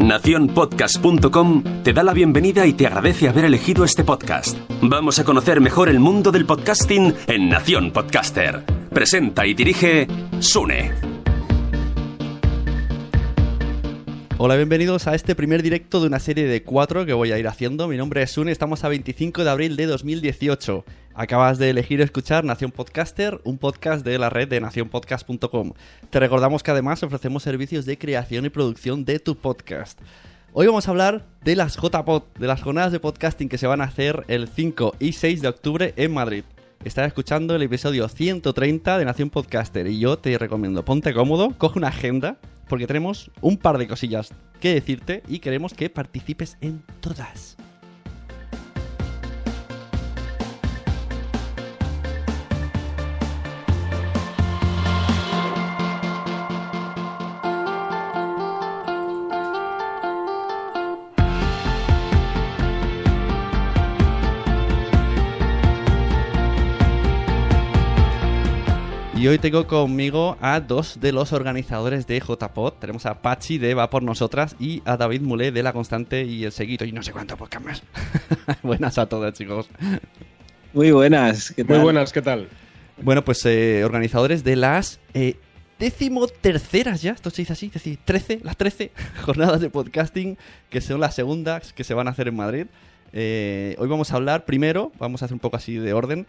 Naciónpodcast.com te da la bienvenida y te agradece haber elegido este podcast. Vamos a conocer mejor el mundo del podcasting en Nación Podcaster. Presenta y dirige Sune. Hola, bienvenidos a este primer directo de una serie de cuatro que voy a ir haciendo. Mi nombre es Sune, estamos a 25 de abril de 2018. Acabas de elegir escuchar Nación Podcaster, un podcast de la red de nacionpodcast.com. Te recordamos que además ofrecemos servicios de creación y producción de tu podcast. Hoy vamos a hablar de las JPod, de las jornadas de podcasting que se van a hacer el 5 y 6 de octubre en Madrid. Estás escuchando el episodio 130 de Nación Podcaster y yo te recomiendo, ponte cómodo, coge una agenda, porque tenemos un par de cosillas que decirte y queremos que participes en todas. Y hoy tengo conmigo a dos de los organizadores de JPod. Tenemos a Pachi de Va por Nosotras y a David Mulé de La Constante y El Seguito. Y no sé cuánto podcast más. Buenas a todos, chicos. Muy buenas, ¿qué tal? Muy buenas, ¿qué tal? Bueno, pues eh, organizadores de las eh, decimoterceras ya, esto se dice así, es decir, 13, las 13 jornadas de podcasting, que son las segundas que se van a hacer en Madrid. Eh, hoy vamos a hablar primero, vamos a hacer un poco así de orden.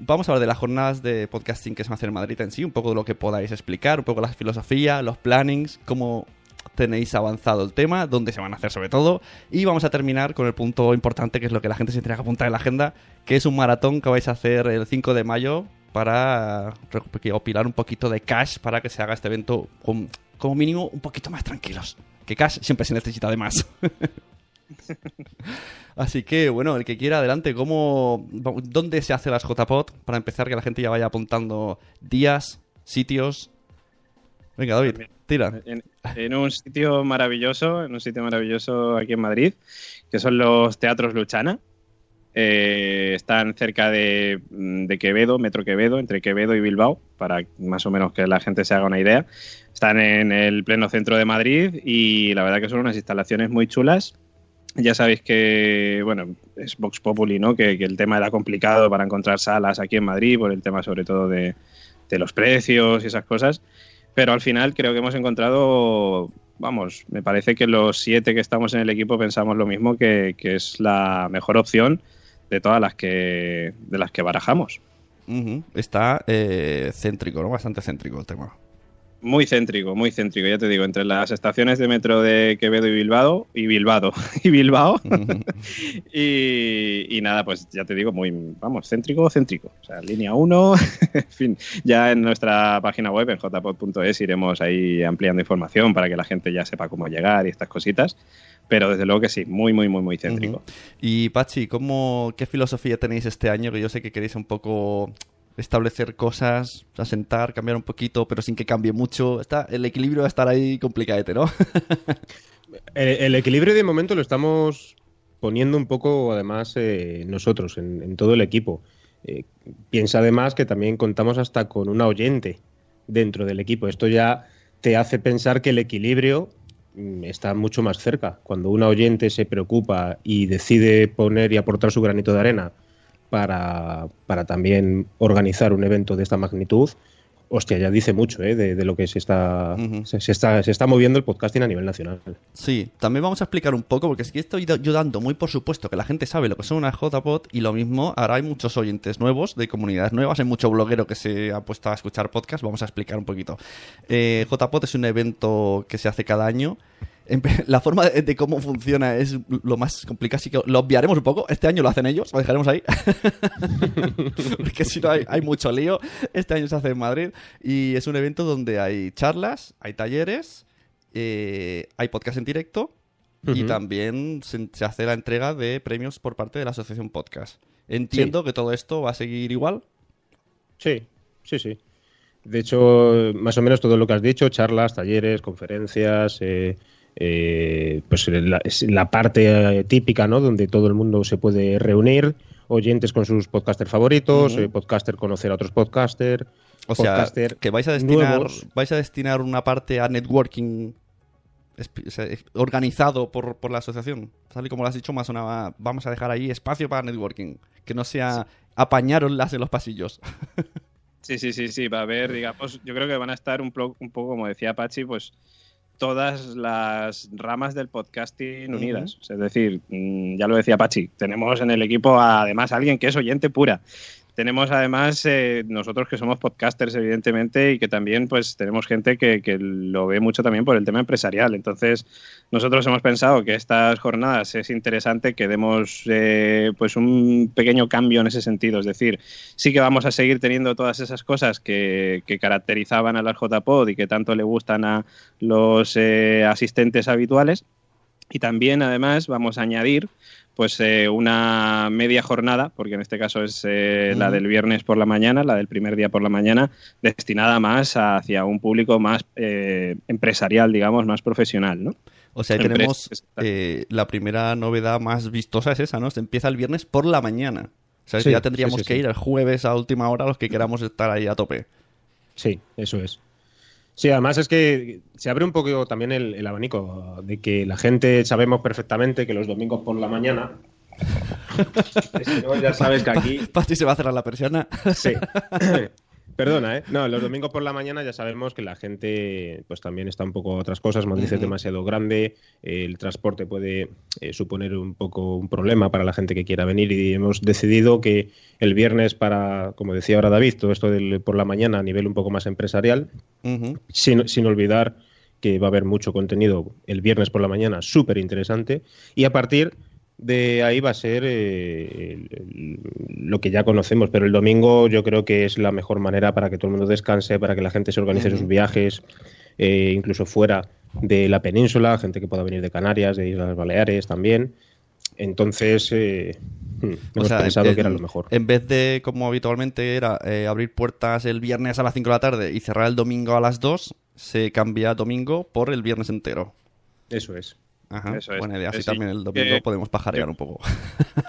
Vamos a hablar de las jornadas de podcasting que se van a hacer en Madrid en sí, un poco de lo que podáis explicar, un poco la filosofía, los plannings, cómo tenéis avanzado el tema, dónde se van a hacer sobre todo. Y vamos a terminar con el punto importante, que es lo que la gente se tiene que apuntar en la agenda, que es un maratón que vais a hacer el 5 de mayo para recopilar un poquito de cash para que se haga este evento con, como mínimo un poquito más tranquilos. Que cash siempre se necesita de más. Así que, bueno, el que quiera, adelante. ¿Cómo, ¿Dónde se hace las JPod? Para empezar, que la gente ya vaya apuntando días, sitios. Venga, David, tira. En, en un sitio maravilloso, en un sitio maravilloso aquí en Madrid, que son los Teatros Luchana. Eh, están cerca de, de Quevedo, Metro Quevedo, entre Quevedo y Bilbao, para más o menos que la gente se haga una idea. Están en el pleno centro de Madrid y la verdad que son unas instalaciones muy chulas. Ya sabéis que, bueno, es Vox Populi, ¿no? Que, el tema era complicado para encontrar salas aquí en Madrid, por el tema sobre todo de, los precios y esas cosas. Pero al final creo que hemos encontrado, vamos, me parece que los siete que estamos en el equipo pensamos lo mismo, que, es la mejor opción de todas las que, de las que barajamos. Está eh, céntrico, ¿no? Bastante céntrico el tema. Muy céntrico, muy céntrico, ya te digo, entre las estaciones de metro de Quevedo y Bilbao, y Bilbao, y Bilbao, y, y, nada, pues ya te digo, muy, vamos, céntrico, céntrico, o sea, línea 1, en fin, ya en nuestra página web, en jpod.es, iremos ahí ampliando información para que la gente ya sepa cómo llegar y estas cositas, pero desde luego que sí, muy, muy, muy, muy céntrico. Uh -huh. Y Pachi, ¿cómo, ¿qué filosofía tenéis este año? Que yo sé que queréis un poco establecer cosas, asentar, cambiar un poquito, pero sin que cambie mucho. Está, el equilibrio va a estar ahí complicadete, ¿no? el, equilibrio de momento lo estamos poniendo un poco, además, eh, nosotros, en, en, todo el equipo. Eh, piensa además que también contamos hasta con una oyente dentro del equipo. Esto ya te hace pensar que el equilibrio mm, está mucho más cerca. Cuando una oyente se preocupa y decide poner y aportar su granito de arena para, para, también organizar un evento de esta magnitud, hostia, ya dice mucho ¿eh? de, de, lo que se está, uh -huh. se, se, está, se está moviendo el podcasting a nivel nacional. Sí, también vamos a explicar un poco, porque es que estoy yo dando muy por supuesto que la gente sabe lo que son unas JPod y lo mismo, ahora hay muchos oyentes nuevos, de comunidades nuevas, hay mucho bloguero que se ha puesto a escuchar podcast, vamos a explicar un poquito. Eh, JPod es un evento que se hace cada año la forma de, de cómo funciona es lo más complicado, así que lo obviaremos un poco. Este año lo hacen ellos, lo dejaremos ahí. Porque si no hay, hay mucho lío. Este año se hace en Madrid y es un evento donde hay charlas, hay talleres, eh, hay podcast en directo y también se, se hace la entrega de premios por parte de la Asociación Podcast. Entiendo que todo esto va a seguir igual. Sí, sí, sí. De hecho, más o menos todo lo que has dicho, charlas, talleres, conferencias, eh, eh, pues la, es la parte eh, típica, ¿no? Donde todo el mundo se puede reunir, oyentes con sus podcasters favoritos, eh, podcaster conocer a otros podcasters, O sea, podcaster que vais a destinar, nuevos. vais a destinar una parte a networking organizado por, por la asociación. Tal y como lo has dicho, más una, vamos a dejar ahí espacio para networking. Que no sea apañaroslas en los pasillos. Sí, sí, sí, sí, va a haber, digamos, yo creo que van a estar un, un poco, como decía Pachi, pues todas las ramas del podcasting unidas. Es decir, mm, ya lo decía Pachi, tenemos en el equipo además a alguien que es oyente pura. Tenemos además eh, nosotros que somos podcasters, evidentemente, y que también pues tenemos gente que, que lo ve mucho también por el tema empresarial. Entonces, nosotros hemos pensado que estas jornadas es interesante que demos eh, pues un pequeño cambio en ese sentido. Es decir, sí que vamos a seguir teniendo todas esas cosas que, que caracterizaban a las JPod y que tanto le gustan a los eh, asistentes habituales. Y también, además, vamos a añadir pues eh, una media jornada, porque en este caso es eh, la del viernes por la mañana, la del primer día por la mañana, destinada más hacia un público más eh, empresarial, digamos, más profesional, ¿no? O sea, ahí tenemos eh, la primera novedad más vistosa es esa, ¿no? Se empieza el viernes por la mañana. O sea, Sí, ya tendríamos sí, sí, que sí. ir el jueves a última hora los que queramos estar ahí a tope. Sí, eso es. Sí, además es que se abre un poco también el, el abanico de que la gente sabemos perfectamente que los domingos por la mañana. ya sabes que aquí. Pasti se va a cerrar la persiana. Sí. Perdona, ¿eh? No, los domingos por la mañana ya sabemos que la gente pues también está un poco a otras cosas. Madrid es demasiado grande, el transporte puede eh, suponer un poco un problema para la gente que quiera venir y hemos decidido que el viernes para, como decía ahora David, todo esto del por la mañana a nivel un poco más empresarial, sin, sin olvidar que va a haber mucho contenido el viernes por la mañana súper interesante y a partir de ahí va a ser eh, el- el- lo que ya conocemos, pero el domingo yo creo que es la mejor manera para que todo el mundo descanse, para que la gente se organice sus viajes, eh, incluso fuera de la península, gente que pueda venir de Canarias, de Islas Baleares también. Entonces, eh, hmm, hemos pensado en- que era lo mejor. En vez de, como habitualmente era, eh, abrir puertas el viernes a las 5 de la tarde y cerrar el domingo a las 2, se cambia domingo por el viernes entero. Eso es. Ajá, Eso es. buena idea. Así sí. también el domingo Eh, podemos pajarear yo- un poco.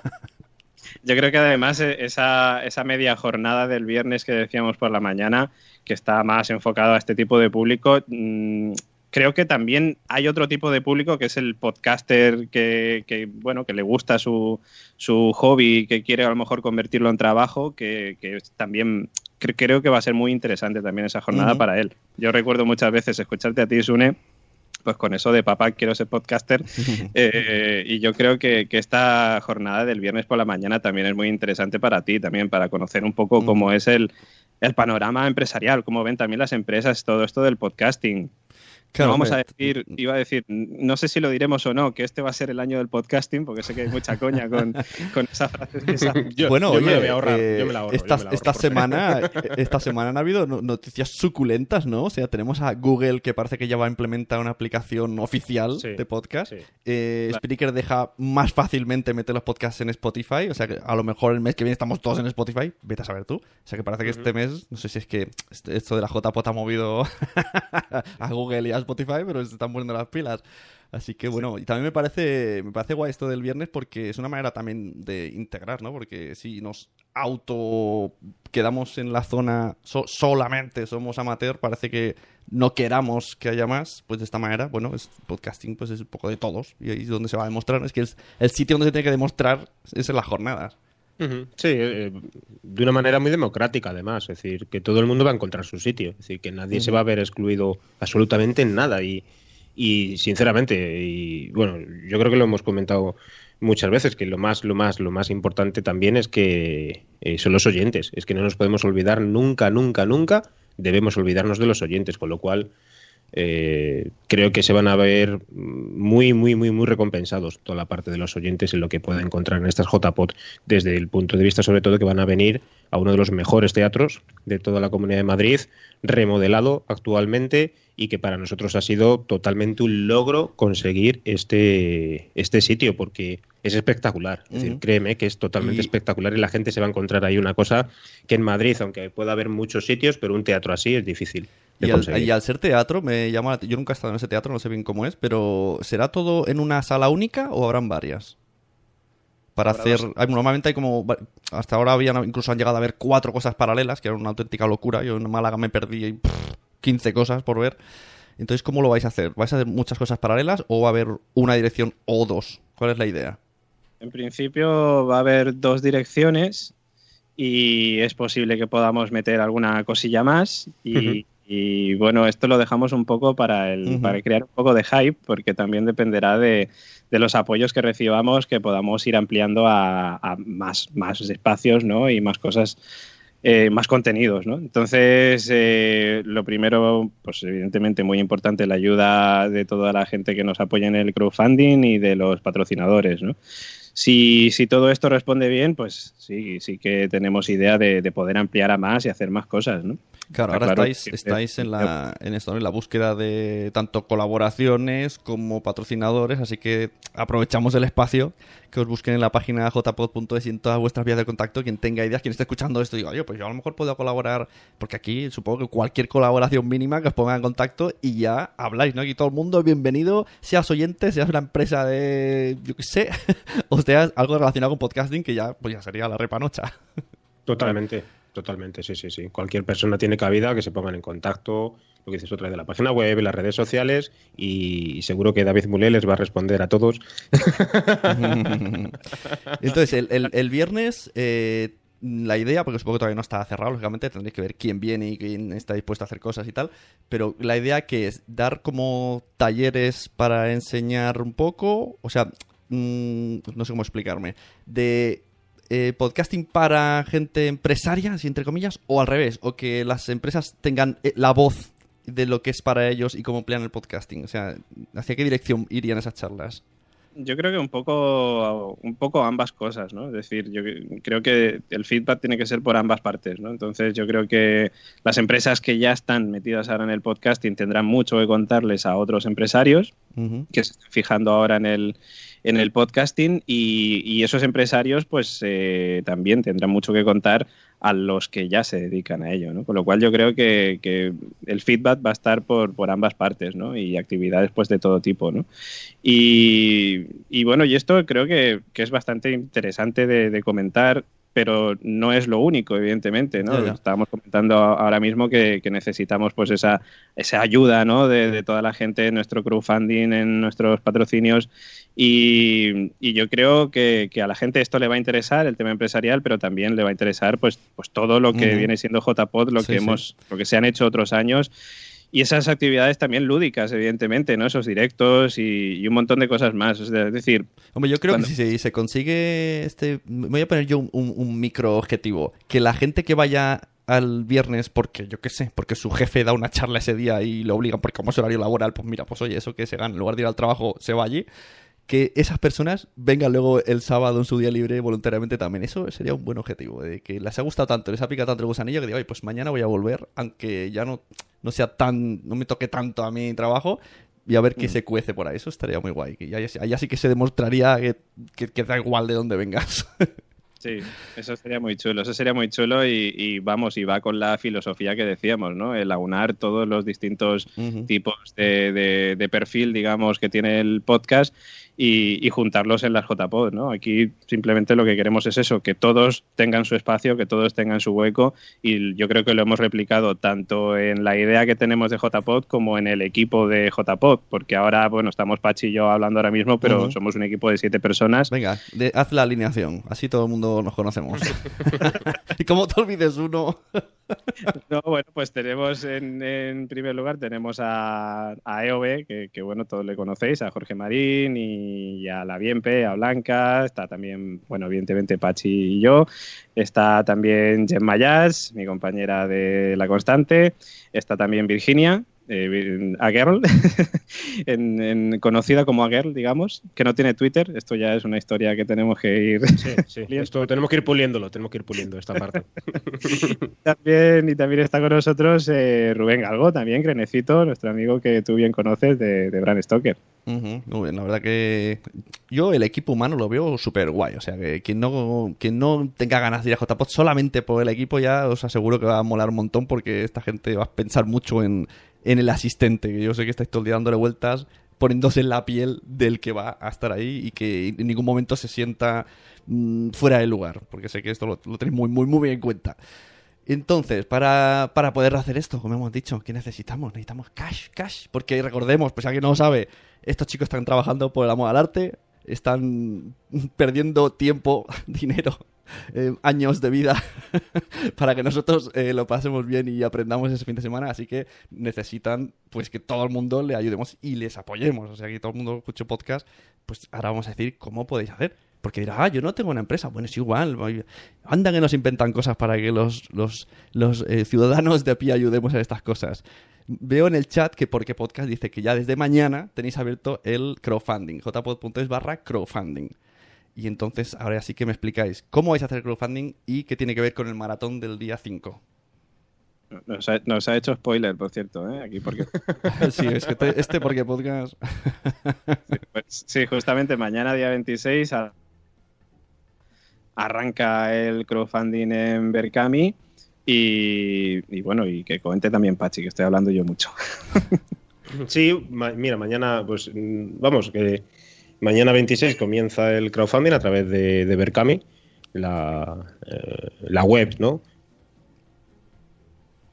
Yo creo que además eh, esa, esa media jornada del viernes que decíamos por la mañana, que está más enfocado a este tipo de público, mm, creo que también hay otro tipo de público que es el podcaster que, que, bueno, que le gusta su, su hobby y que quiere a lo mejor convertirlo en trabajo, que, también cre- creo que va a ser muy interesante también esa jornada para él. Yo recuerdo muchas veces escucharte a ti, Sune, pues con eso de papá quiero ser podcaster eh, y yo creo que, que esta jornada del viernes por la mañana también es muy interesante para ti, también para conocer un poco Mm. cómo es el, el panorama empresarial, cómo ven también las empresas todo esto del podcasting. Claro, no vamos a decir, iba a decir, no sé si lo diremos o no, que este va a ser el año del podcasting, porque sé que hay mucha coña con, con esa Yo- bueno, yo me oye, lo voy a ahorrar, eh, yo me la ahorro, yo esta, me la ahorro, esta por semana, eh, esta semana han habido no- noticias suculentas, ¿no? O sea, tenemos a Google que parece que ya va a implementar una aplicación oficial Sí, de podcast. sí. Eh, Spreaker deja más fácilmente meter los podcasts en Spotify. O sea, que a lo mejor el mes que viene estamos todos en Spotify. Vete a saber tú. O sea, que parece que este mes, no sé si es que esto de la JPOT ha movido a Google y a Spotify, pero se están poniendo las pilas. Así que bueno, y también me parece, me parece guay esto del viernes porque es una manera también de integrar, ¿no? Porque si nos auto quedamos en la zona so- solamente somos amateur, parece que no queramos que haya más, pues de esta manera, bueno, es podcasting pues es un poco de todos y ahí es donde se va a demostrar, es que es el sitio donde se tiene que demostrar es en las jornadas. Sí, eh, de una manera muy democrática, además. Es decir, que todo el mundo va a encontrar su sitio. Es decir, que nadie se va a ver excluido absolutamente en nada. Y, y sinceramente, y bueno, yo creo que lo hemos comentado muchas veces, que lo más, lo más, lo más importante también es que eh, son los oyentes. Es que no nos podemos olvidar nunca, nunca, nunca. Debemos olvidarnos de los oyentes, con lo cual eh, creo que se van a ver muy, muy, muy, muy recompensados toda la parte de los oyentes en lo que puedan encontrar en estas JPOT, desde el punto de vista sobre todo que van a venir a uno de los mejores teatros de toda la Comunidad de Madrid, remodelado actualmente y que para nosotros ha sido totalmente un logro conseguir este, este sitio, porque es espectacular. Es decir, créeme que es totalmente Y- espectacular y la gente se va a encontrar ahí una cosa que en Madrid, aunque pueda haber muchos sitios, pero un teatro así es difícil. Y al, conseguir. y al ser teatro, me llama la- yo nunca he estado en ese teatro, no sé bien cómo es, pero ¿será todo en una sala única o habrán varias? Para hacer. hay- normalmente hay como. Hasta ahora habían, incluso han llegado a ver cuatro cosas paralelas, que era una auténtica locura. Yo en Málaga me perdí pff, 15 cosas por ver. Entonces, ¿cómo lo vais a hacer? ¿Vais a hacer muchas cosas paralelas o va a haber una dirección o dos? ¿Cuál es la idea? En principio va a haber dos direcciones y es posible que podamos meter alguna cosilla más y, y, bueno, esto lo dejamos un poco para, el, para crear un poco de hype porque también dependerá de, de los apoyos que recibamos que podamos ir ampliando a, a más, más espacios ¿no? y más cosas. eh, más contenidos, ¿no? Entonces, eh, lo primero, pues evidentemente muy importante la ayuda de toda la gente que nos apoya en el crowdfunding y de los patrocinadores, ¿no? Si, si todo esto responde bien, pues sí, sí que tenemos idea de, de poder ampliar a más y hacer más cosas, ¿no? Claro, ahora claro estáis, estáis en, la, en esto, ¿no? en la búsqueda de tanto colaboraciones como patrocinadores, así que aprovechamos el espacio que os busquen en la página jpod.es y en todas vuestras vías de contacto. Quien tenga ideas, quien esté escuchando esto, diga, oye, pues yo a lo mejor puedo colaborar, porque aquí supongo que cualquier colaboración mínima que os ponga en contacto y ya habláis, ¿no? Aquí todo el mundo es bienvenido, seas oyente, seas una empresa de, yo qué sé, o algo relacionado con podcasting, que ya, pues ya sería la repanocha. Totalmente, totalmente, sí, sí, sí. Cualquier persona tiene cabida que se pongan en contacto, lo que dices otra vez de la página web, las redes sociales y seguro que David Mulé les va a responder a todos. Entonces, el, el- el viernes, eh, la idea, porque supongo que todavía no está cerrado, lógicamente, tendréis que ver quién viene y quién está dispuesto a hacer cosas y tal, pero la idea que es dar como talleres para enseñar un poco, o sea, mm, no sé cómo explicarme, de eh, podcasting para gente empresaria, así entre comillas, o al revés, o que las empresas tengan eh, la voz de lo que es para ellos y cómo emplean el podcasting, o sea, ¿hacia qué dirección irían esas charlas? Yo creo que un poco, un poco ambas cosas, ¿no? Es decir, yo creo que el feedback tiene que ser por ambas partes, ¿no? Entonces yo creo que las empresas que ya están metidas ahora en el podcasting tendrán mucho que contarles a otros empresarios que se están fijando ahora en el, en el podcasting y, y esos empresarios pues eh, también tendrán mucho que contar a los que ya se dedican a ello, ¿no? Con lo cual yo creo que, que el feedback va a estar por, por ambas partes, ¿no? Y actividades pues de todo tipo, ¿no? Y, bueno, y esto creo que, que es bastante interesante de comentar pero no es lo único, evidentemente, ¿no? Ya, ya. Estábamos comentando ahora mismo que, que necesitamos pues esa, esa ayuda, ¿no? De, de toda la gente en nuestro crowdfunding, en nuestros patrocinios y, y yo creo que, que a la gente esto le va a interesar, el tema empresarial, pero también le va a interesar pues, pues todo lo que viene siendo JPod, lo Sí, que sí. hemos, lo que se han hecho otros años. Y esas actividades también lúdicas, evidentemente, ¿no? Esos directos y, y un montón de cosas más. Es de- es decir, Hombre, yo creo Cuando- que si se, consigue este... Me voy a poner yo un, un- micro objetivo. Que la gente que vaya al viernes porque, yo qué sé, porque su jefe da una charla ese día y le obligan porque como es horario laboral, pues mira, pues oye, eso que se gana, en lugar de ir al trabajo, se va allí. Que esas personas vengan luego el sábado en su día libre voluntariamente también. Eso sería un buen objetivo. De que les ha gustado tanto, les ha picado tanto el gusanillo que digo, pues mañana voy a volver, aunque ya no, no sea tan, no me toque tanto a mi trabajo, y a ver qué se cuece por ahí. Eso estaría muy guay. Y ahí sí que se demostraría que, que- que da igual de dónde vengas. Sí, eso sería muy chulo, eso sería muy chulo y, y vamos, y va con la filosofía que decíamos, ¿no? El aunar todos los distintos tipos de, de- de perfil, digamos, que tiene el podcast y, y juntarlos en las JPod, ¿no? Aquí simplemente lo que queremos es eso, que todos tengan su espacio, que todos tengan su hueco y yo creo que lo hemos replicado tanto en la idea que tenemos de JPod como en el equipo de JPod, porque ahora, bueno, estamos Pachi y yo hablando ahora mismo, pero somos un equipo de siete personas Venga, de- haz la alineación. Así todo el mundo nos conocemos. y como te olvides uno. No, bueno, pues tenemos en, en primer lugar tenemos a, a EOB, que, bueno, todos le conocéis, a Jorge Marín y a la Bienpe, a Blanca, está también, bueno, evidentemente Pachi y yo, está también Jen Mayas, mi compañera de La Constante, está también Virginia eh, a Girl, en- en- conocida como a Girl, digamos, que no tiene Twitter. Esto ya es una historia que tenemos que ir Sí, sí. Esto tenemos que ir puliéndolo, tenemos que ir puliendo esta parte. también. Y también está con nosotros eh, Rubén Galgo, también, Crenecito, nuestro amigo que tú bien conoces de, de Bran Stoker. Ujú, Muy bien, la verdad que yo el equipo humano lo veo súper guay. O sea, que quien no, quien no tenga ganas de ir a JPod solamente por el equipo ya os aseguro que va a molar un montón porque esta gente va a pensar mucho en, en el asistente. Que yo sé que estáis todo el día dándole vueltas, poniéndose en la piel del que va a estar ahí y que en ningún momento se sienta mm, fuera de lugar. Porque sé que esto lo, tenéis muy, muy, muy bien en cuenta. Entonces, para, para poder hacer esto, como hemos dicho, ¿qué necesitamos? Necesitamos cash, cash. Porque recordemos, pues alguien no lo sabe, estos chicos están trabajando por el amor al arte, están perdiendo tiempo, dinero, eh, años de vida para que nosotros eh, lo pasemos bien y aprendamos ese fin de semana. Así que necesitan pues que todo el mundo le ayudemos y les apoyemos. O sea, que todo el mundo escuche podcast, pues ahora vamos a decir cómo podéis hacer. Porque dirá, ah, yo no tengo una empresa. Bueno, es igual. Anda que nos inventan cosas para que los, los, los eh, ciudadanos de a pie ayudemos a estas cosas. Veo en el chat que Porque Podcast dice que ya desde mañana tenéis abierto el crowdfunding. jpod.es barra crowdfunding. Y entonces, ahora sí que me explicáis cómo vais a hacer el crowdfunding y qué tiene que ver con el maratón del día 5. Nos ha, nos ha hecho spoiler, por cierto, ¿eh? aquí porque sí, es que te- este Porque Podcast... Pues sí, justamente mañana, día 26, a- arranca el crowdfunding en Berkami. Y, y bueno, y que comente también Pachi, que estoy hablando yo mucho. Sí, ma- mira, mañana, pues mm, vamos, que mañana 26 comienza el crowdfunding a través de, de Berkami, la, eh, la web, ¿no?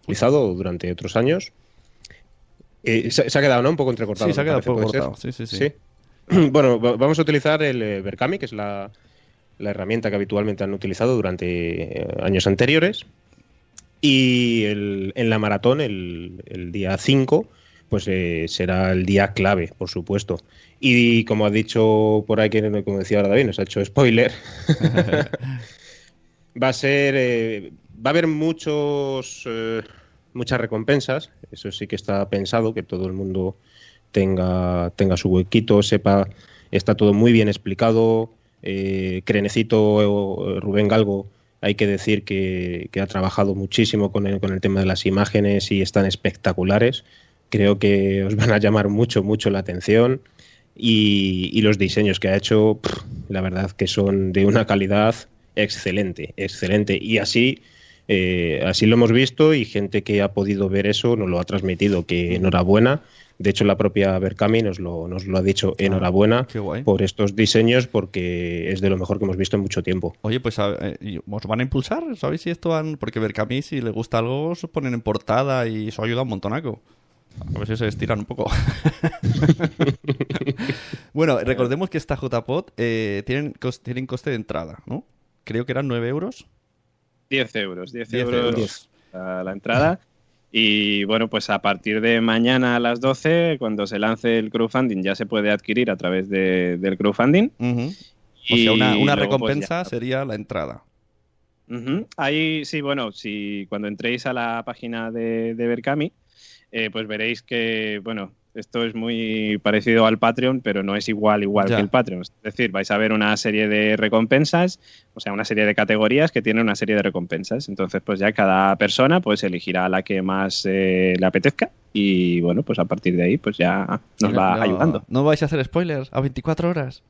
Utilizado durante otros años. Eh, se, se ha quedado, ¿no? Un poco entrecortado. Sí, se ha quedado un poco ¿puede cortado. Sí, sí, sí. Bueno, va- vamos a utilizar el eh, Berkami, que es la, la herramienta que habitualmente han utilizado durante años anteriores. Y el- en la maratón, el, el día 5, pues eh, será el día clave, por supuesto. Y como ha dicho por ahí, como decía ahora David, nos ha hecho spoiler. va a ser. eh, va a haber muchos. eh, muchas recompensas. Eso sí que está pensado, que todo el mundo tenga, tenga su huequito, sepa. Está todo muy bien explicado. Eh, Crenecito eh, Rubén Galgo, hay que decir que, que ha trabajado muchísimo con el, con el tema de las imágenes y están espectaculares. Creo que os van a llamar mucho, mucho la atención. Y, y los diseños que ha hecho, pff, la verdad que son de una calidad excelente, excelente. Y así, eh, así lo hemos visto y gente que ha podido ver eso nos lo ha transmitido, que enhorabuena. De hecho, la propia Berkami nos lo, nos lo ha dicho, enhorabuena Ah, guay. por estos diseños porque es de lo mejor que hemos visto en mucho tiempo. Oye, pues eh, ¿y ¿os van a impulsar? ¿Sabéis si esto van...? Porque Berkami, si le gusta algo, se ponen en portada y eso ayuda un montonaco. A ver si se estiran un poco. bueno, recordemos que esta JPod eh, tienen, cos- tienen coste de entrada, ¿no? Creo que eran 9 euros. 10 euros, 10, 10 euros, euros. a la entrada. Y bueno, pues a partir de mañana a las 12, cuando se lance el crowdfunding, ya se puede adquirir a través de- del crowdfunding. O sea, una, una luego, pues, recompensa sería la entrada. Ahí sí, bueno, si cuando entréis a la página de, de Berkami, eh, pues veréis que, bueno, esto es muy parecido al Patreon, pero no es igual, igual Ya. que el Patreon. Es decir, vais a ver una serie de recompensas, o sea, una serie de categorías que tienen una serie de recompensas. Entonces, pues ya cada persona pues elegirá la que más eh, le apetezca y, bueno, pues a partir de ahí, pues ya nos va ayudando. No vais a hacer spoilers a 24 horas.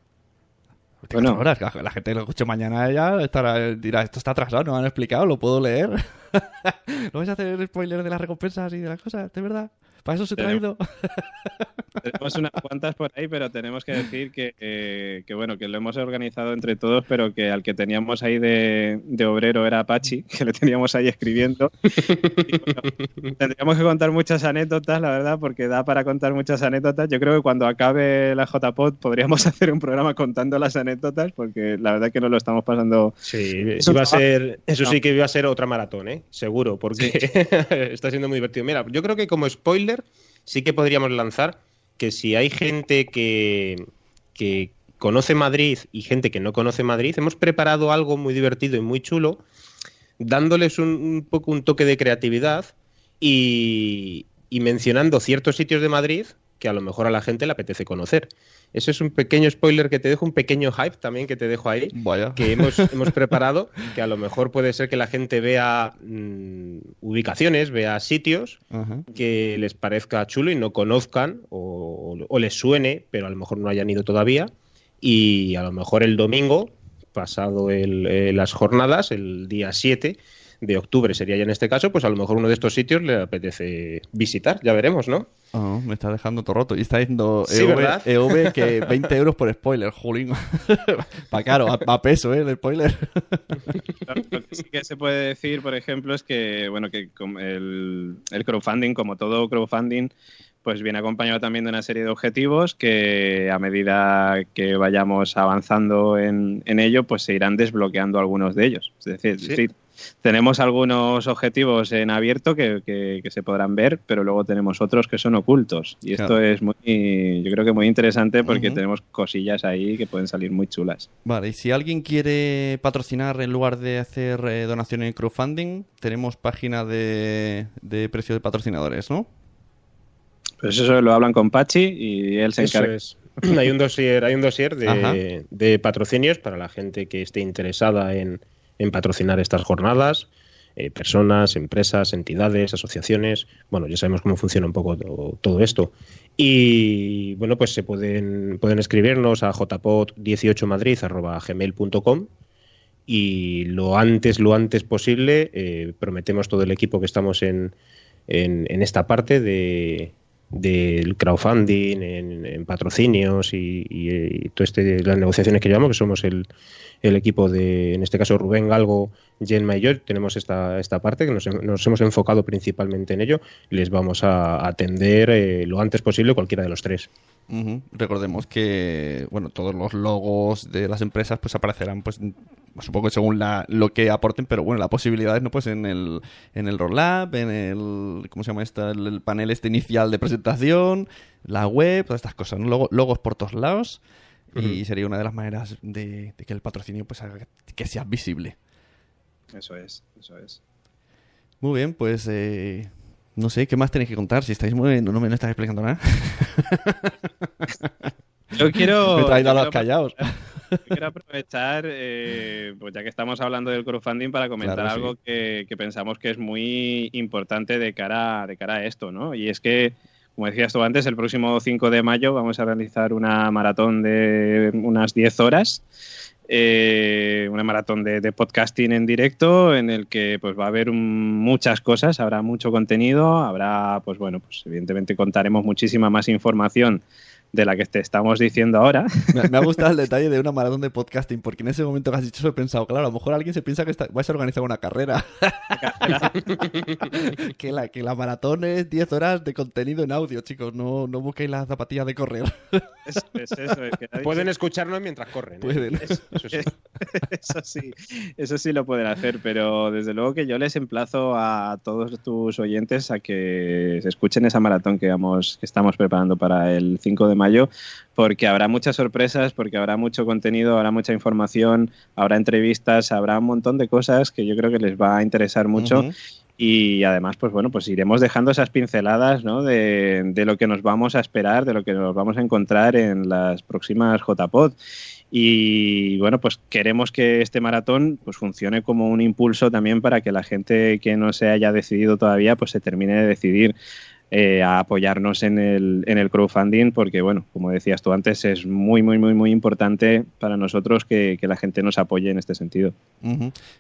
24 Bueno. horas, la- gente lo escuche mañana ya estará, dirá, esto está atrasado, no me han explicado, lo puedo leer. ¿No vais a hacer spoilers de las recompensas y de las cosas? ¿De verdad? ¿Para eso os he Tenemos- traído? Tenemos unas cuantas por ahí, pero tenemos que decir que, eh, que, bueno, que lo hemos organizado entre todos, pero que al que teníamos ahí de, de obrero era Apache, que le teníamos ahí escribiendo. Y, bueno, tendríamos que contar muchas anécdotas, la verdad, porque da para contar muchas anécdotas. Yo creo que cuando acabe la JPod podríamos hacer un programa contando las anécdotas, porque la verdad que nos lo estamos pasando. Sí, Eso iba a ser, eso No. sí que iba a ser otra maratón, ¿eh? Seguro, porque está siendo muy divertido. Mira, yo creo que como spoiler sí que podríamos lanzar que si hay gente que, que conoce Madrid y gente que no conoce Madrid, hemos preparado algo muy divertido y muy chulo, dándoles un, un poco un toque de creatividad y, y mencionando ciertos sitios de Madrid que a lo mejor a la gente le apetece conocer. Eso es un pequeño spoiler que te dejo, un pequeño hype también que te dejo ahí, Vaya. que hemos, hemos preparado, que a lo mejor puede ser que la gente vea mm, ubicaciones, vea sitios que les parezca chulo y no conozcan o, o les suene, pero a lo mejor no hayan ido todavía. Y a lo mejor el domingo, pasado el, eh, las jornadas, el día 7 de octubre sería ya en este caso, pues a lo mejor uno de estos sitios le apetece visitar, ya veremos, ¿no? Ah, me está dejando todo roto. Y está diciendo Sí, EV. EV que 20 euros por spoiler, jolín. Va caro, a, a peso, ¿eh? El spoiler. Lo que sí que se puede decir, por ejemplo, es que bueno que el, el crowdfunding, como todo crowdfunding, pues viene acompañado también de una serie de objetivos que a medida que vayamos avanzando en, en ello, pues se irán desbloqueando algunos de ellos. Es decir, es Sí. decir, tenemos algunos objetivos en abierto que, que- que se podrán ver, pero luego tenemos otros que son ocultos. Y esto es muy, yo creo que muy interesante porque tenemos cosillas ahí que pueden salir muy chulas. Vale, y si alguien quiere patrocinar en lugar de hacer eh, donaciones en crowdfunding, tenemos página de, de precios de patrocinadores, ¿no? Pues eso lo hablan con Pachi y él se Eso encarga. es. hay un dossier, hay un dossier de patrocinios para la gente que esté interesada en, en patrocinar estas jornadas. eh, personas, empresas, entidades, asociaciones. Bueno, ya sabemos cómo funciona un poco to- todo esto. Y bueno, pues se pueden, pueden escribirnos a jpod18madrid.gmail.com y lo antes, lo antes posible, eh, prometemos todo el equipo que estamos en, en esta parte de del crowdfunding, en, patrocinios y, y, todo este las negociaciones que llevamos, que somos el, el equipo de, en este caso, Rubén Galgo, Jenma y yo, tenemos esta, esta parte que nos, hemos enfocado principalmente en ello les vamos a atender eh, lo antes posible cualquiera de los tres. Recordemos que, bueno, todos los logos de las empresas pues aparecerán, pues, supongo que según la, lo que aporten, pero bueno, las posibilidades, ¿no? Pues en el, en el roll-up, en el, ¿cómo se llama esto? El, el panel este inicial de presentación, la web, todas estas cosas, ¿no? Logo- logos por todos lados y sería una de las maneras de, de que el patrocinio pues haga que sea visible. Eso es, eso es. Muy bien, pues eh, no sé, ¿qué más tenéis que contar? Si estáis muy... No, no me no estáis explicando nada. Yo quiero. me traído a los callados. yo quiero aprovechar, eh, pues ya que estamos hablando del crowdfunding, para comentar Claro, sí. algo que, que pensamos que es muy importante de cara, de cara a esto, ¿no? Y es que, como decías tú antes, el próximo 5 de mayo vamos a realizar una maratón de unas 10 horas. Eh, una maratón de, podcasting en directo en el que pues va a haber muchas cosas, habrá mucho contenido, habrá pues bueno, pues evidentemente contaremos muchísima más información de la que te estamos diciendo ahora. Me, me ha gustado el detalle de una maratón de podcasting, porque en ese momento que has dicho eso he pensado, claro, a lo mejor alguien se piensa que está- vais a organizar una carrera. que, la, que la maratón es 10 horas de contenido en audio, chicos. No, no busquéis las zapatillas de correr. Es, es eso, es que nadie Pueden escucharnos mientras corren. ¿eh? Pueden. Eso sí. eso sí, eso sí lo pueden hacer, pero desde luego que yo les emplazo a todos tus oyentes a que se escuchen esa maratón que, vamos, que estamos preparando para el 5 de mayo, porque habrá muchas sorpresas, porque habrá mucho contenido, habrá mucha información, habrá entrevistas, habrá un montón de cosas que yo creo que les va a interesar mucho. Y además, pues bueno, pues iremos dejando esas pinceladas ¿no? de, de lo que nos vamos a esperar, de lo que nos vamos a encontrar en las próximas JPod. Y bueno, pues queremos que este maratón pues funcione como un impulso también para que la gente que no se haya decidido todavía pues se termine de decidir eh, a apoyarnos en el, en el crowdfunding porque bueno, como decías tú antes, es muy, muy, muy, muy importante para nosotros que, que la gente nos apoye en este sentido.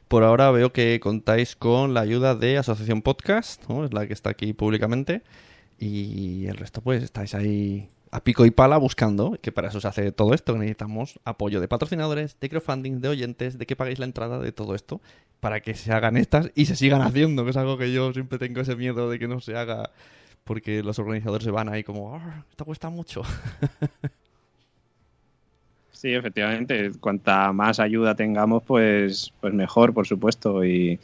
Por ahora veo que contáis con la ayuda de Asociación Podcast, ¿no? es la que está aquí públicamente, y el resto pues estáis ahí a pico y pala buscando, que para eso se hace todo esto, necesitamos apoyo de patrocinadores, de crowdfunding, de oyentes, de que paguéis la entrada, de todo esto, para que se hagan estas y se sigan haciendo, que es algo que yo siempre tengo ese miedo de que no se haga, porque los organizadores se van ahí como, "Ah, esto cuesta mucho. Sí, efectivamente. Cuanta más ayuda tengamos, pues, pues mejor, por supuesto. Y,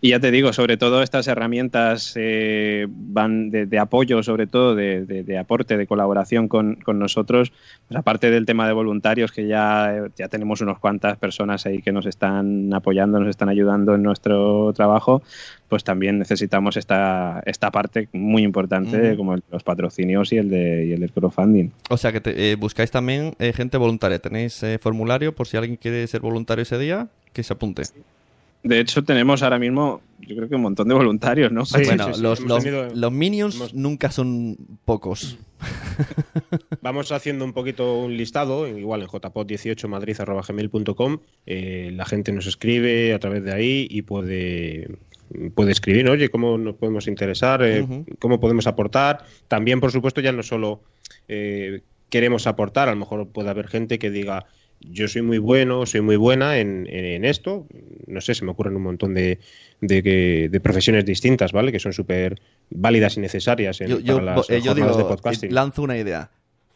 y ya te digo, sobre todo estas herramientas eh, van de, de apoyo, sobre todo de, de- de aporte, de colaboración con, con nosotros. Pues aparte del tema de voluntarios, que ya, ya tenemos unas cuantas personas ahí que nos están apoyando, nos están ayudando en nuestro trabajo, pues también necesitamos esta, esta parte muy importante, como el los patrocinios y el, de, y el crowdfunding. O sea que te- eh, buscáis también eh, gente voluntaria. Tenéis eh, formulario por si alguien quiere ser voluntario ese día, que se apunte. De hecho, tenemos ahora mismo, yo creo que un montón de voluntarios, ¿no? Sí, bueno, sí, sí, los, los- tenido- los minions hemos- nunca son pocos. Vamos haciendo un poquito un listado, igual en jpod18madrid.gmail.com. Eh, la gente nos escribe a través de ahí y puede, puede escribir, oye, cómo nos podemos interesar, Eh, cómo podemos aportar. También, por supuesto, ya no solo eh, queremos aportar, a lo mejor puede haber gente que diga, yo soy muy bueno, soy muy buena en, en esto. No sé, se me ocurren un montón de, de, de profesiones distintas, ¿vale? Que son súper válidas y necesarias en, Yo, yo- para las eh, yo digo, de podcasting. lanzo una idea.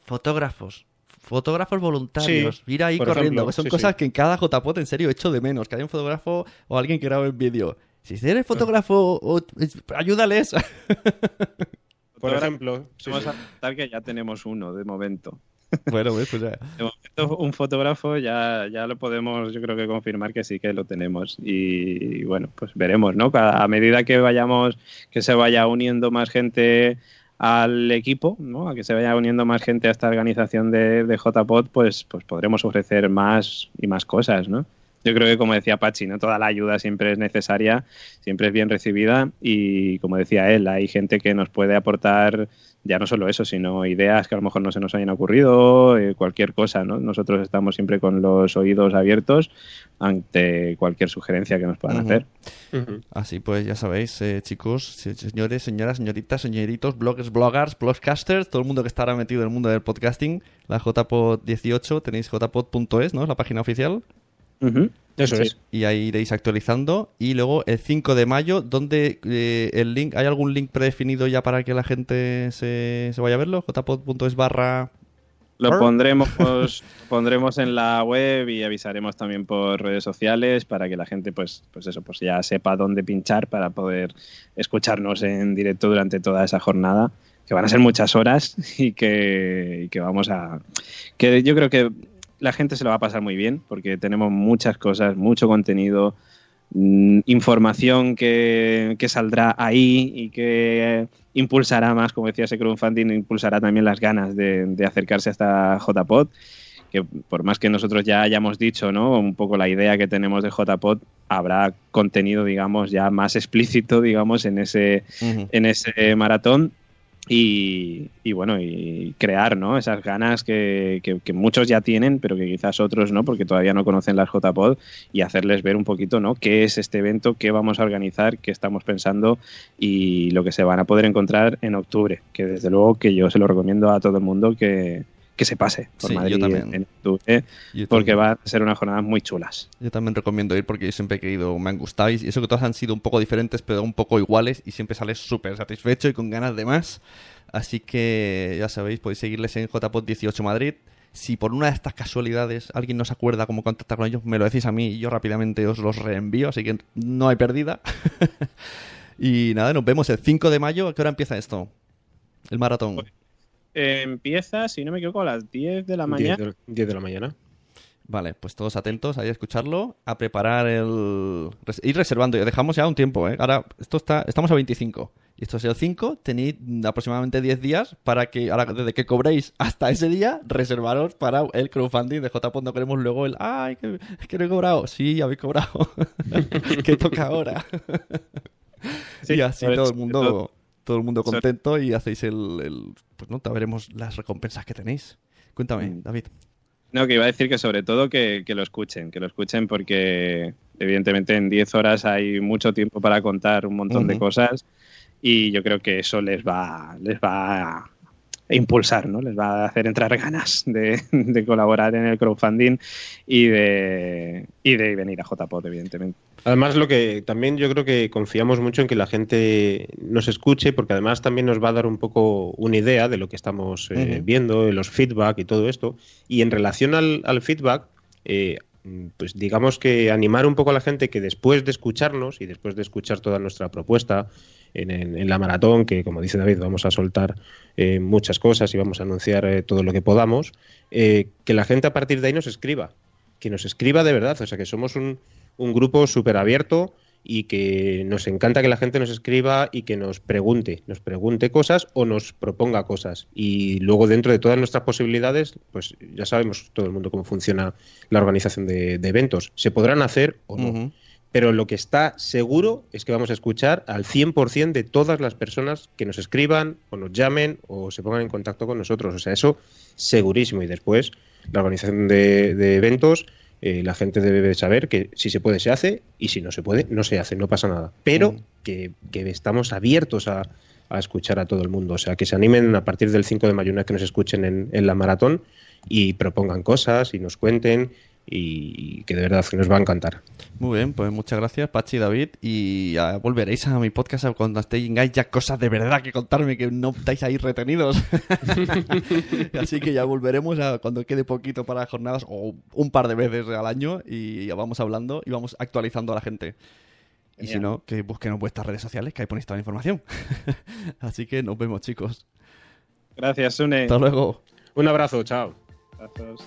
Fotógrafos. Fotógrafos voluntarios. Sí, Ir ahí corriendo. ejemplo, que son sí, cosas sí. que en cada JPOT en serio echo de menos. Que haya un fotógrafo o alguien que grabe el vídeo. Si eres fotógrafo, o- es- ayúdales. Por ejemplo, Vamos sí. a aceptar que ya tenemos uno de momento. bueno, pues, pues ya. De momento, un fotógrafo ya, ya lo podemos, yo creo que confirmar que sí que lo tenemos. Y, bueno, pues veremos, ¿no? A medida que vayamos, que se vaya uniendo más gente al equipo, ¿no? A que se vaya uniendo más gente a esta organización de, de JPod, pues, pues podremos ofrecer más y más cosas, ¿no? Yo creo que, como decía Pachi, ¿no? toda la ayuda siempre es necesaria, siempre es bien recibida y, como decía él, hay gente que nos puede aportar ya no solo eso, sino ideas que a lo mejor no se nos hayan ocurrido, eh, cualquier cosa, ¿no? Nosotros estamos siempre con los oídos abiertos ante cualquier sugerencia que nos puedan hacer. Así pues, ya sabéis, eh, chicos, se- señores, señoras, señoritas, señoritos, bloggers, bloggers, blogcasters, todo el mundo que está ahora metido en el mundo del podcasting, la JPod 18, tenéis jpod.es, ¿no? Es la página oficial. Eso Sí. es. y ahí iréis actualizando. Y luego el 5 de mayo, donde eh, el link, ¿hay algún link predefinido ya para que la gente se, se vaya a verlo? jpod.es barra... Lo pondremos, pondremos en la web y avisaremos también por redes sociales para que la gente, pues, pues eso, pues ya sepa dónde pinchar para poder escucharnos en directo durante toda esa jornada, que van a ser muchas horas y que, y que vamos a, que yo creo que la gente se lo va a pasar muy bien porque tenemos muchas cosas, mucho contenido, mm, información que, que saldrá ahí y que impulsará más, como decía ese crowdfunding, impulsará también las ganas de, de acercarse a esta JPod, que por más que nosotros ya hayamos dicho, ¿no? Un poco la idea que tenemos de JPod, habrá contenido, digamos, ya más explícito, digamos, en ese, en ese maratón y, y bueno, y crear ¿no? esas ganas que, que- que muchos ya tienen, pero que quizás otros no, porque todavía no conocen las JPod y hacerles ver un poquito ¿no? qué es este evento, qué vamos a organizar, qué estamos pensando y lo que se van a poder encontrar en octubre, que desde luego que yo se lo recomiendo a todo el mundo que, que se pase por Sí, yo Madrid también. en Yo porque también- va a ser unas jornadas muy chulas. Yo también recomiendo ir porque yo siempre he querido, me han gustado y eso que todas han sido un poco diferentes pero un poco iguales y siempre sales súper satisfecho y con ganas de más. Así que ya sabéis, podéis seguirles en JPod18 Madrid. Si por una de estas casualidades alguien no se acuerda cómo contactar con ellos, me lo decís a mí y yo rápidamente os los reenvío, así que no hay pérdida. y nada, nos vemos el 5 de mayo. ¿A qué hora empieza esto? El maratón. Eh, empieza, si no me equivoco, a las 10 de la 10 mañana. de, 10 de la mañana. Vale, pues todos atentos ahí a escucharlo, a preparar el... Ir reservando, ya dejamos ya un tiempo, ¿eh? Ahora, esto está... Estamos a 25. Y esto es el 5, tenéis aproximadamente 10 días para que, ahora, desde que cobréis hasta ese día, reservaros para el crowdfunding de JPod. No queremos luego el, ay, que, que no he cobrado. Sí, habéis cobrado. que toca ahora. Sí, y así todo el mundo... todo- el mundo contento y hacéis el, el- Pues no, ya veremos las recompensas que tenéis. Cuéntame, Mm. David. No, que iba a decir que sobre todo que, que lo escuchen, que lo escuchen porque evidentemente en 10 horas hay mucho tiempo para contar un montón de cosas y yo creo que eso les va, les va a, impulsar, ¿no? Les va a hacer entrar ganas de, de colaborar en el crowdfunding y de, y de venir a JPod, evidentemente. Además, lo que también yo creo que confiamos mucho en que la gente nos escuche, porque además también nos va a dar un poco una idea de lo que estamos eh, viendo, los feedback y todo esto. Y en relación al, al feedback, eh, pues digamos que animar un poco a la gente que después de escucharnos y después de escuchar toda nuestra propuesta en la maratón, que como dice David, vamos a soltar eh, muchas cosas y vamos a anunciar eh, todo lo que podamos, eh, que la gente a partir de ahí nos escriba, que nos escriba de verdad, o sea que somos un, un grupo súper abierto y que nos encanta que la gente nos escriba y que nos pregunte, nos pregunte cosas o nos proponga cosas. Y luego dentro de todas nuestras posibilidades, pues ya sabemos todo el mundo cómo funciona la organización de, de eventos. Se podrán hacer o no. Pero lo que está seguro es que vamos a escuchar al 100% de todas las personas que nos escriban o nos llamen o se pongan en contacto con nosotros. O sea, eso segurísimo. Y después, la organización de, de eventos, eh, la gente debe saber que si se puede, se hace y si no se puede, no se hace, no pasa nada. Pero Mm. que, que estamos abiertos a, a escuchar a todo el mundo. O sea, que se animen a partir del 5 de mayo una vez que nos escuchen en, en la maratón y propongan cosas y nos cuenten y, que de verdad que nos va a encantar. Muy bien, pues muchas gracias, Pachi y David. Y volveréis a mi podcast cuando tengáis ya cosas de verdad que contarme, que no estáis ahí retenidos. Así que ya volveremos a cuando quede poquito para las jornadas, o un par de veces al año, y ya vamos hablando y vamos actualizando a la gente. Y si no, que busquen en vuestras redes sociales, que ahí ponéis toda la información. Así que nos vemos, chicos. Gracias, Sune. Hasta luego. Un abrazo, chao. Abrazos.